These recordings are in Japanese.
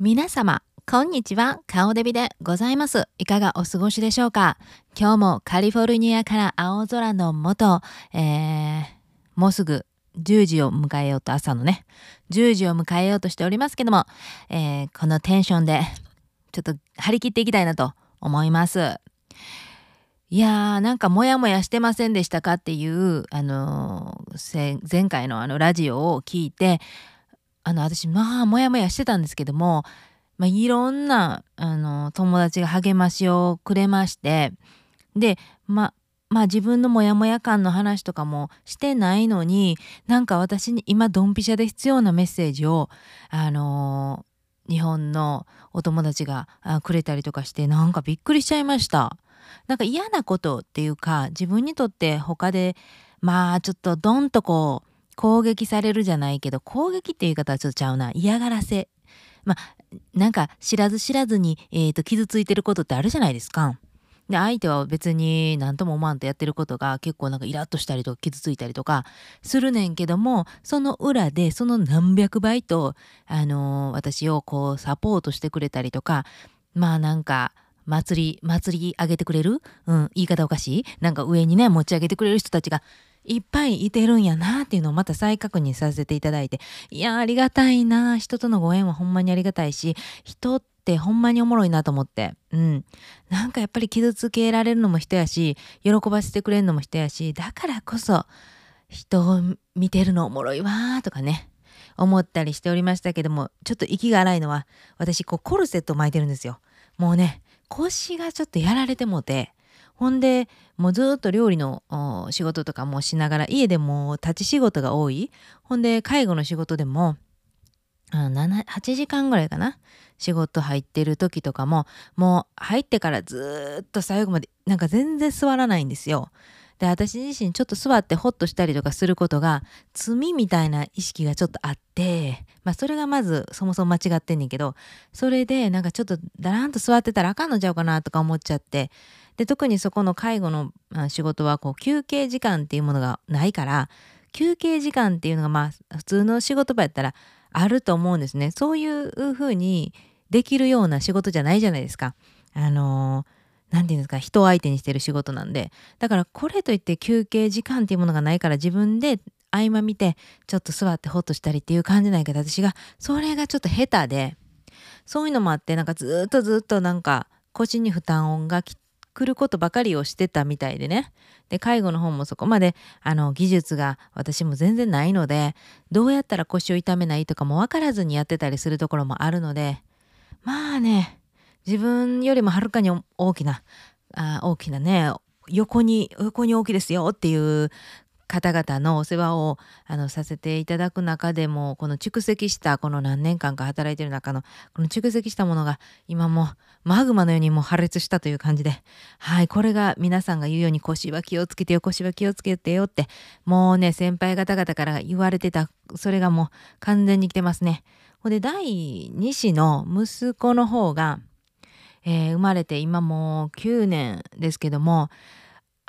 皆様、こんにちは。顔デビでございます。いかがお過ごしでしょうか？今日もカリフォルニアから青空の下、えー、もうすぐ10時を迎えようと、朝のね、10時を迎えようとしておりますけども、えー、このテンションで、ちょっと張り切っていきたいなと思います。いやーなんかモヤモヤしてませんでしたか？っていう、あのー、前回のあのラジオを聞いてあの私まあモヤモヤしてたんですけども、まあ、いろんなあの友達が励ましをくれましてでままあ自分のモヤモヤ感の話とかもしてないのになんか私に今ドンピシャで必要なメッセージをあの、日本のお友達がくれたりとかしてなんかびっくりしちゃいました。なんか嫌なことっていうか自分にとって他でまあちょっとドンとこう攻撃されるじゃないけど攻撃っていう言い方はちょっとちゃうな。嫌がらせ。まあなんか知らず知らずに、えーと、傷ついてることってあるじゃないですか。で相手は別に何とも思わんとやってることが結構なんかイラッとしたりとか傷ついたりとかするねんけどもその裏でその何百倍と、あのー、私をこうサポートしてくれたりとかまあなんか祭り祭り上げてくれる、うん、言い方おかしい？なんか上にね持ち上げてくれる人たちがいっぱいいてるんやなっていうのをまた再確認させていただいて。いやありがたいな。人とのご縁はほんまにありがたいし人ってほんまにおもろいなと思って。うん。なんかやっぱり傷つけられるのも人やし喜ばせてくれるのも人やしだからこそ人を見てるのおもろいわとかね思ったりしておりましたけどもちょっと息が荒いのは私こうコルセット巻いてるんですよ。もうね腰がちょっとやられてもてほんでもうずっと料理の仕事とかもしながら家でも立ち仕事が多いほんで介護の仕事でも8時間ぐらいかな仕事入ってる時とかももう入ってからずっと最後までなんか全然座らないんですよ。で私自身ちょっと座ってホッとしたりとかすることが罪みたいな意識がちょっとあってまあそれがまずそもそも間違ってんねんけどそれでなんかちょっとだらんと座ってたらあかんのちゃうかなとか思っちゃってで特にそこの介護の仕事はこう休憩時間っていうものがないから休憩時間っていうのがまあ普通の仕事場やったらあると思うんですねそういうふうにできるような仕事じゃないじゃないですか。あの何て言うんですか人を相手にしてる仕事なんでだからこれといって休憩時間っていうものがないから自分で合間見てちょっと座ってホッとしたりっていう感じないけど私がそれがちょっと下手でそういうのもあってなんかずっとずっとなんか腰に負担音が来ることばかりをしてたみたいでね。で介護の方もそこまであの技術が私も全然ないのでどうやったら腰を痛めないとかも分からずにやってたりするところもあるのでまあね自分よりもはるかに大きなあ大きなね横に横に大きいですよっていう方々のお世話をあのさせていただく中でもこの蓄積したこの何年間か働いてる中のこの蓄積したものが今もマグマのようにも破裂したという感じではいこれが皆さんが言うように腰は気をつけてよ腰は気をつけてよってもうね先輩方々から言われてたそれがもう完全に来てますね。ほんで第2子の息子の方が、えー、生まれて今もう9年ですけども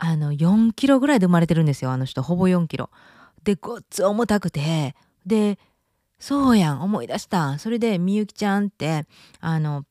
あの4キロぐらいで生まれてるんですよあの人。ほぼ4キロ。でごっつ重たくて。でそうやん思い出したそれでみゆきちゃんってあの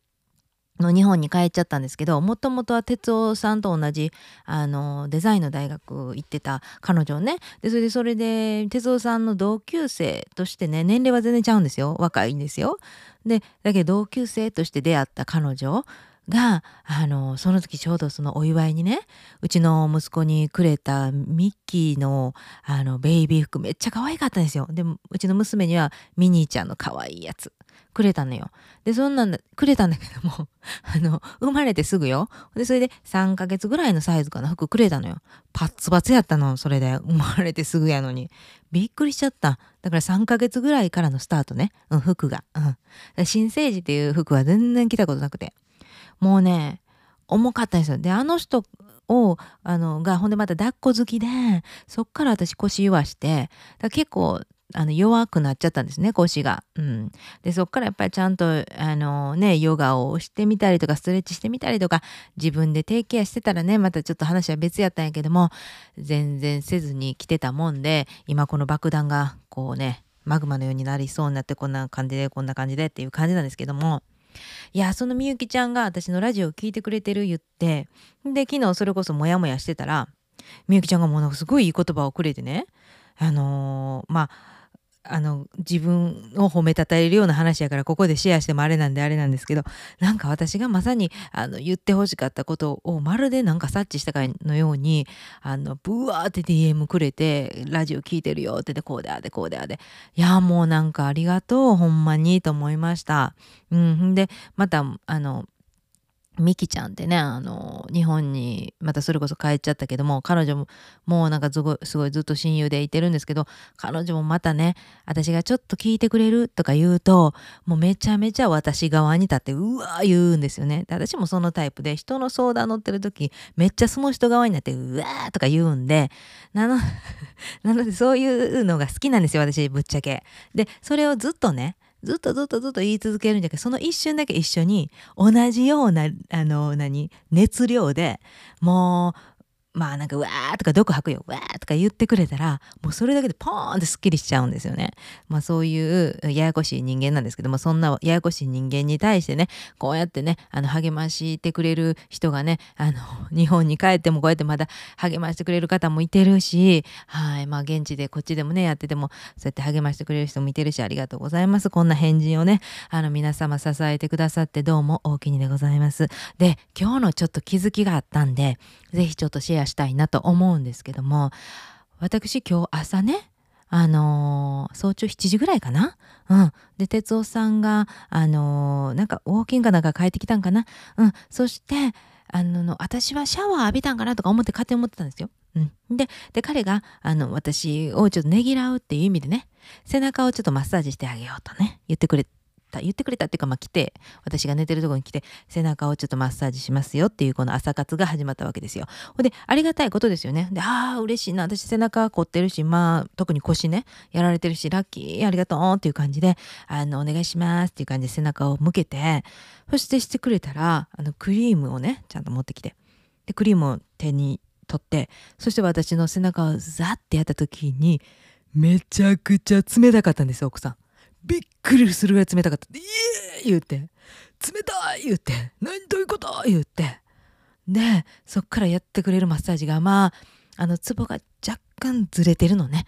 の日本に帰っちゃったんですけどもともとは哲夫さんと同じあのデザインの大学行ってた彼女ね。でそれでそれで哲夫さんの同級生としてね年齢は全然ちゃうんですよ。若いんですよ。でだけど同級生として出会った彼女。があのその時ちょうどそのお祝いにねうちの息子にくれたミッキーのあのベイビー服めっちゃ可愛かったんですよ。でもうちの娘にはミニーちゃんの可愛いやつくれたのよ。でそんなんだくれたんだけども あの生まれてすぐよ。でそれで3ヶ月ぐらいのサイズかな服くれたのよ。パッツパツやったのそれで生まれてすぐやのに。びっくりしちゃった。だから3ヶ月ぐらいからのスタートね。うん、服が。うん。新生児っていう服は全然着たことなくて。もうね重かったんですよ。であの人をあのがほんでまた抱っこ好きでそっから私腰言わしてだ結構あの弱くなっちゃったんですね腰が。うん、でそっからやっぱりちゃんとあの、ね、ヨガをしてみたりとかストレッチしてみたりとか自分でテイケアしてたらねまたちょっと話は別やったんやけども全然せずに来てたもんで今この爆弾がこうねマグマのようになりそうになってこんな感じでこんな感じでっていう感じなんですけどもいやそのみゆきちゃんが私のラジオを聞いてくれてる言ってで昨日それこそモヤモヤしてたらみゆきちゃんがものすごいいい言葉をくれてね。あのー、まああの自分を褒めたたえるような話やからここでシェアしてもあれなんであれなんですけどなんか私がまさにあの言ってほしかったことをまるでなんか察知したかのようにあのブワーって DM くれてラジオ聞いてるよってでこうであでこうであでいやもうなんかありがとうほんまにと思いました。うん、でまたあのミキちゃんってね、あの、日本にまたそれこそ帰っちゃったけども、彼女ももうなんかすごいすごいずっと親友でいてるんですけど、彼女もまたね、私がちょっと聞いてくれるとか言うと、もうめちゃめちゃ私側に立って、うわー言うんですよね。で私もそのタイプで、人の相談乗ってる時、めっちゃその人側になって、うわーとか言うんで、なの、なのでそういうのが好きなんですよ、私、ぶっちゃけ。で、それをずっとね、ずっとずっとずっと言い続けるんじゃなくてその一瞬だけ一緒に同じようなあの何熱量でもうまあなんかうわーとか毒吐くようわーとか言ってくれたらもうそれだけでポーンってすっきりしちゃうんですよね。まあそういうややこしい人間なんですけどもそんなややこしい人間に対してねこうやってねあの励ましてくれる人がねあの日本に帰ってもこうやってまだ励ましてくれる方もいてるしはいまあ現地でこっちでもねやっててもそうやって励ましてくれる人もいてるしありがとうございますこんな返事をねあの皆様支えてくださってどうも大きにでございます。で今日のちょっと気づきがあったんで是非ちょっとシェアしたいなと思うんですけども私今日朝ねあのー、早朝7時ぐらいかな？うん。で、哲夫さんが、あのー、なんか、ウォーキングなんか帰ってきたんかな？うん。そして、あの、私はシャワー浴びたんかなとか思って勝手に思ってたんですよ。うん。で、で、彼が、あの、私をちょっとねぎらうっていう意味でね、背中をちょっとマッサージしてあげようとね、言ってくれた言ってくれたっていうか、まあ、来て私が寝てるとこに来て背中をちょっとマッサージしますよっていうこの朝活が始まったわけですよ。ほんでありがたいことですよね。でああ嬉しいな私背中凝ってるしまあ特に腰ねやられてるしラッキーありがとうっていう感じであのお願いしますっていう感じで背中を向けてそしてしてくれたらあのクリームをねちゃんと持ってきてでクリームを手に取ってそして私の背中をザッてやった時にめちゃくちゃ冷たかったんです奥さん。びっくりするぐらい冷たかった。イエー言うて、冷たい言うて、何どういうこと言うて。で、そっからやってくれるマッサージが、まあ、あの、ツボが若干ずれてるのね。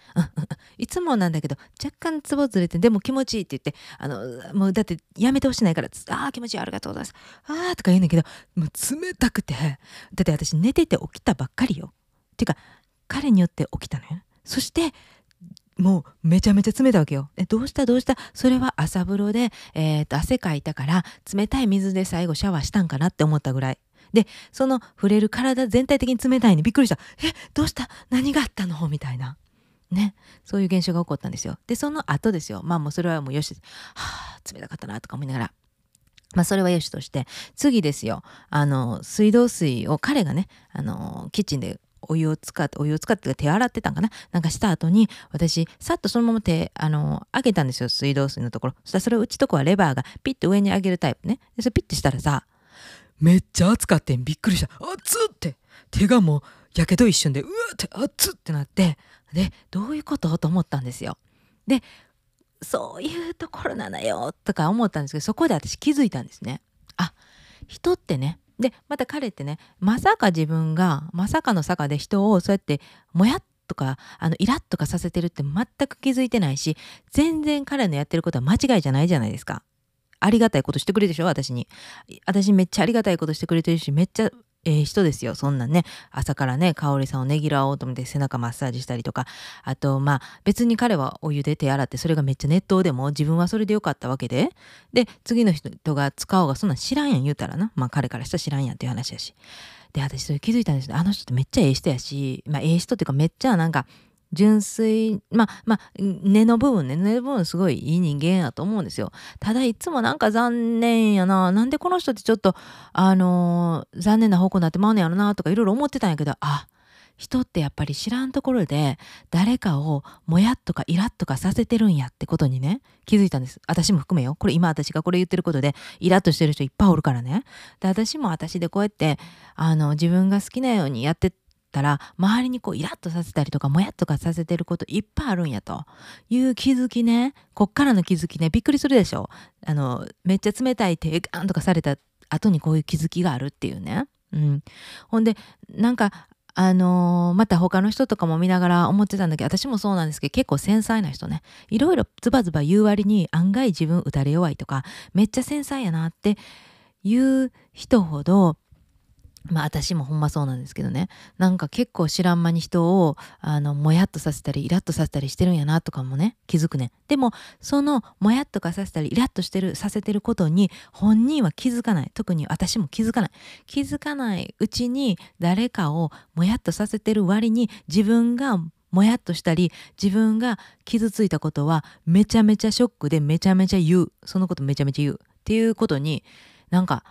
いつもなんだけど、若干ツボずれて、でも気持ちいいって言って、あの、もうだってやめてほしないから、ああ、気持ちいい、ありがとうございます。ああ、とか言うんだけど、もう冷たくて、だって私寝てて起きたばっかりよ。っていうか、彼によって起きたのよ。そして、もうめちゃめちゃ冷たわけよ。え、どうした？どうした？それは朝風呂で、えー、と、汗かいたから、冷たい水で最後シャワーしたんかなって思ったぐらい。で、その触れる体全体的に冷たいにびっくりした。え、どうした？何があったの？みたいな。ね。そういう現象が起こったんですよ。で、その後ですよ。まあもうそれはもうよし。はあ、冷たかったなとか思いながら。まあそれはよしとして、次ですよ。あの、水道水を彼がね、あの、キッチンでお湯を使って、お湯を使って手洗ってたんかな？なんかした後に、私、さっとそのまま手、あの、上げたんですよ、水道水のところ。そしたらそれを打ちとこはレバーがピッと上に上げるタイプね。で、それピッてしたらさ、めっちゃ熱かってん。びっくりした。熱っって。手がもう、やけど一瞬で、うわって熱っってなって、で、どういうこと？と思ったんですよ。で、そういうところなのよ、とか思ったんですけど、そこで私気づいたんですね。あ、人ってね、でまた彼ってねまさか自分がまさかの坂で人をそうやってもやっとかあのイラッとかさせてるって全く気づいてないし全然彼のやってることは間違いじゃないじゃないですか。ありがたいことしてくれるでしょ私に。私めっちゃありがたいことしてくれてるしめっちゃええ人ですよ。そんなね。朝からね、香織さんをねぎらおうと思って背中マッサージしたりとか。あと、まあ、別に彼はお湯で手洗って、それがめっちゃ熱湯でも自分はそれでよかったわけで。で、次の人が使おうがそんなん知らんやん言うたらな。まあ、彼からしたら知らんやんっていう話やし。で、私それ気づいたんですけど。あの人ってめっちゃええ人やし、まあ、ええ人っていうかめっちゃなんか、純粋、まあ、まあ、根の部分ね、根の部分すごいいい人間やと思うんですよ。ただいつもなんか残念やな。なんでこの人ってちょっと、あのー、残念な方向になってまうねやろなとかいろいろ思ってたんやけど、あ、人ってやっぱり知らんところで誰かをもやっとかイラッとかさせてるんやってことにね気づいたんです私も含めよこれ今私がこれ言ってることでイラッとしてる人いっぱいおるからねで私も私でこうやってあの自分が好きなようにやってたら周りにこうイラッとさせたりとかもやっとかさせてることいっぱいあるんやと。いう気づきねこっからの気づきねびっくりするでしょ。あのめっちゃ冷たい手ガンとかされた後にこういう気づきがあるっていうね。うん、ほんでなんかあのー、また他の人とかも見ながら思ってたんだけど私もそうなんですけど結構繊細な人ね。いろいろズバズバ言う割に案外自分打たれ弱いとかめっちゃ繊細やなっていう人ほどまあ私もほんまそうなんですけどね。なんか結構知らん間に人をあのもやっとさせたりイラッとさせたりしてるんやなとかもね気づくねでもそのもやっとかさせたりイラッとしてるさせてることに本人は気づかない。特に私も気づかない。気づかないうちに誰かをもやっとさせてる割に自分がもやっとしたり自分が傷ついたことはめちゃめちゃショックでめちゃめちゃ言う。そのことめちゃめちゃ言う。っていうことになんか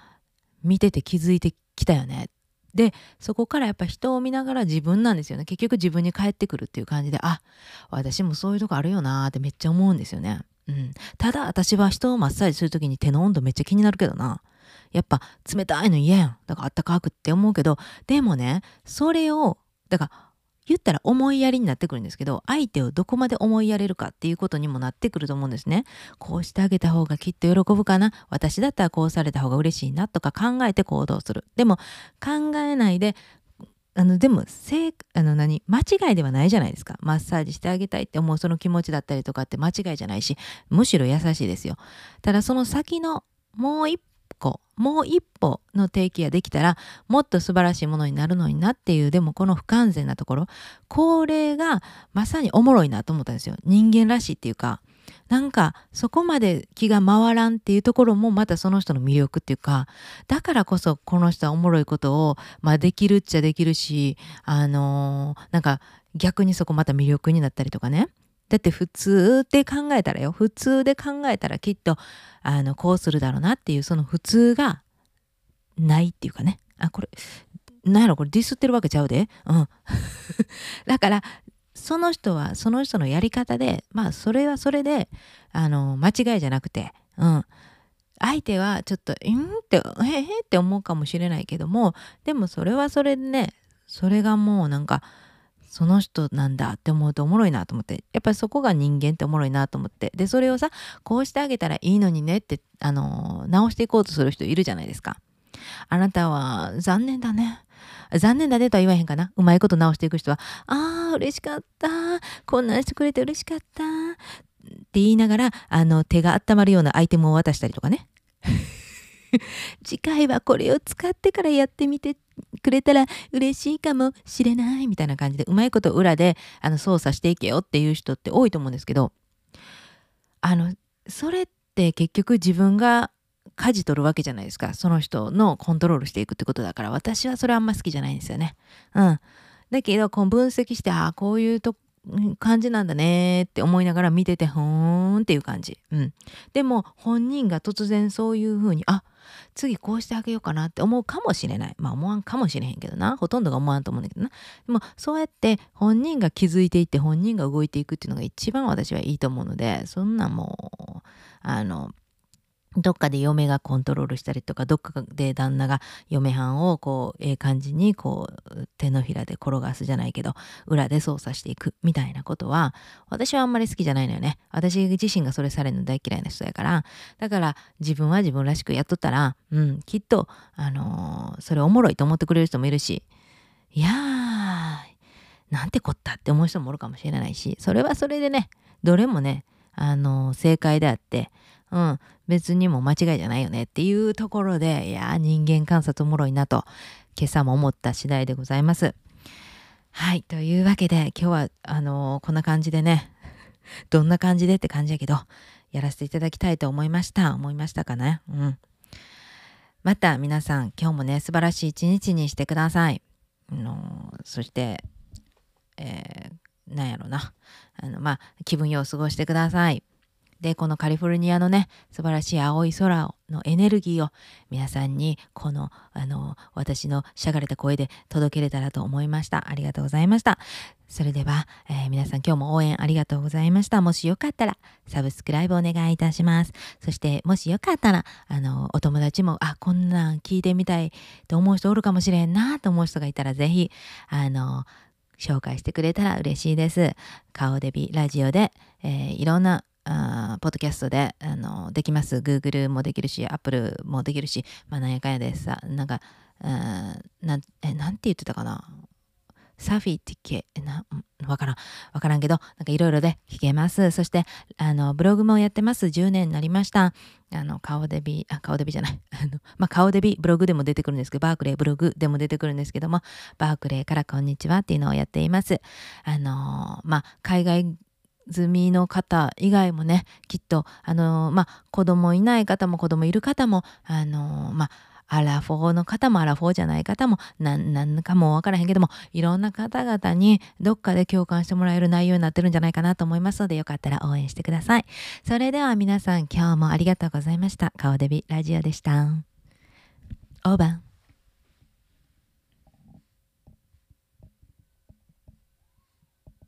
見てて気づいて来たよね。でそこからやっぱ人を見ながら自分なんですよね結局自分に返ってくるっていう感じであ私もそういうとこあるよなってめっちゃ思うんですよね。うん、ただ私は人をマッサージする時に手の温度めっちゃ気になるけどな。やっぱ冷たいの嫌やん。だからあったかくって思うけどでもねそれをだから言ったら思いやりになってくるんですけど相手をどこまで思いやれるかっていうことにもなってくると思うんですね。こうしてあげた方がきっと喜ぶかな私だったらこうされた方が嬉しいなとか考えて行動する。でも考えないであのでもせあの何間違いではないじゃないですかマッサージしてあげたいって思うその気持ちだったりとかって間違いじゃないしむしろ優しいですよただその先のもう一個もう一歩の定期ができたらもっと素晴らしいものになるのになっていうでもこの不完全なところこれがまさにおもろいなと思ったんですよ。人間らしいっていうかなんかそこまで気が回らんっていうところもまたその人の魅力っていうかだからこそこの人はおもろいことを、まあ、できるっちゃできるしあのー、なんか逆にそこまた魅力になったりとかね。だって普通で考えたらよ。普通で考えたらきっとあのこうするだろうなっていうその普通がないっていうかね。あこれなんやろこれディスってるわけちゃうで。うん。だからその人はその人のやり方でまあそれはそれであの間違いじゃなくて。うん。相手はちょっと「ん?」って「へへ」って思うかもしれないけどもでもそれはそれでねそれがもうなんかその人なんだって思うとおもろいなと思ってやっぱりそこが人間っておもろいなと思ってでそれをさこうしてあげたらいいのにねってあの直していこうとする人いるじゃないですかあなたは残念だね残念だねとは言わへんかなうまいこと直していく人はあー嬉しかったこんなんしてくれて嬉しかったって言いながらあの手が温まるようなアイテムを渡したりとかね。次回はこれを使ってからやってみてくれたら嬉しいかもしれないみたいな感じでうまいこと裏であの操作していけよっていう人って多いと思うんですけどあのそれって結局自分が舵取るわけじゃないですかその人のコントロールしていくってことだから私はそれあんま好きじゃないんですよね。うん、だけどこう分析してああこういうと感じなんだねって思いながら見ててほーんっていう感じ。うん、でも本人が突然そういうふうにあ次こうしてあげようかなって思うかもしれない。まあ思わんかもしれへんけどな。ほとんどが思わんと思うんだけどな。でもそうやって本人が気づいていって本人が動いていくっていうのが一番私はいいと思うので、そんなもう、あの、どっかで嫁がコントロールしたりとかどっかで旦那が嫁はんをこうええ感じにこう手のひらで転がすじゃないけど裏で操作していくみたいなことは私はあんまり好きじゃないのよね。私自身がそれされるの大嫌いな人やから。だから自分は自分らしくやっとったらうんきっとあのー、それおもろいと思ってくれる人もいるしいやーなんてこったって思う人もおるかもしれないしそれはそれでねどれもねあのー、正解であってうん、別にも間違いじゃないよねっていうところで、いや人間観察おもろいなと、今朝も思った次第でございます。はい、というわけで、今日は、あのー、こんな感じでね、どんな感じでって感じやけど、やらせていただきたいと思いました。思いましたかね？うん。また皆さん、今日もね、素晴らしい一日にしてください。あの、そして、えー、なんやろな。あの、まあ、気分よう過ごしてください。で、このカリフォルニアのね、素晴らしい青い空のエネルギーを皆さんにこの、あの、私のしゃがれた声で届けれたらと思いました。ありがとうございました。それでは、えー、皆さん今日も応援ありがとうございました。もしよかったらサブスクライブお願いいたします。そしてもしよかったら、あの、お友達も、あ、こんなん聞いてみたいと思う人おるかもしれんなと思う人がいたらぜひ、あの、紹介してくれたら嬉しいです。顔デビラジオで、えー、いろんなポッドキャストであのできます。Google もできるし、Apple もできるし、まあ、なんやかんやでさ、なんか、なんえなんて言ってたかな？サフィーってけ、な、わからん。わからんけど、なんかいろいろで聞けます。そして、あの、ブログもやってます。10年になりました。あの、顔デビ、あ、顔デビじゃない。あの、まあ、顔デビ、ブログでも出てくるんですけど、バークレーブログでも出てくるんですけども、バークレーからこんにちはっていうのをやっています。あの、まあ、海外済みの方以外もね、きっと、あの、まあ、子供いない方も子供いる方も、あの、まあ、アラフォーの方もアラフォーじゃない方も何かもわからへんけどもいろんな方々にどっかで共感してもらえる内容になってるんじゃないかなと思いますのでよかったら応援してください。それでは皆さん今日もありがとうございました。顔デビラジオでした。オーバー。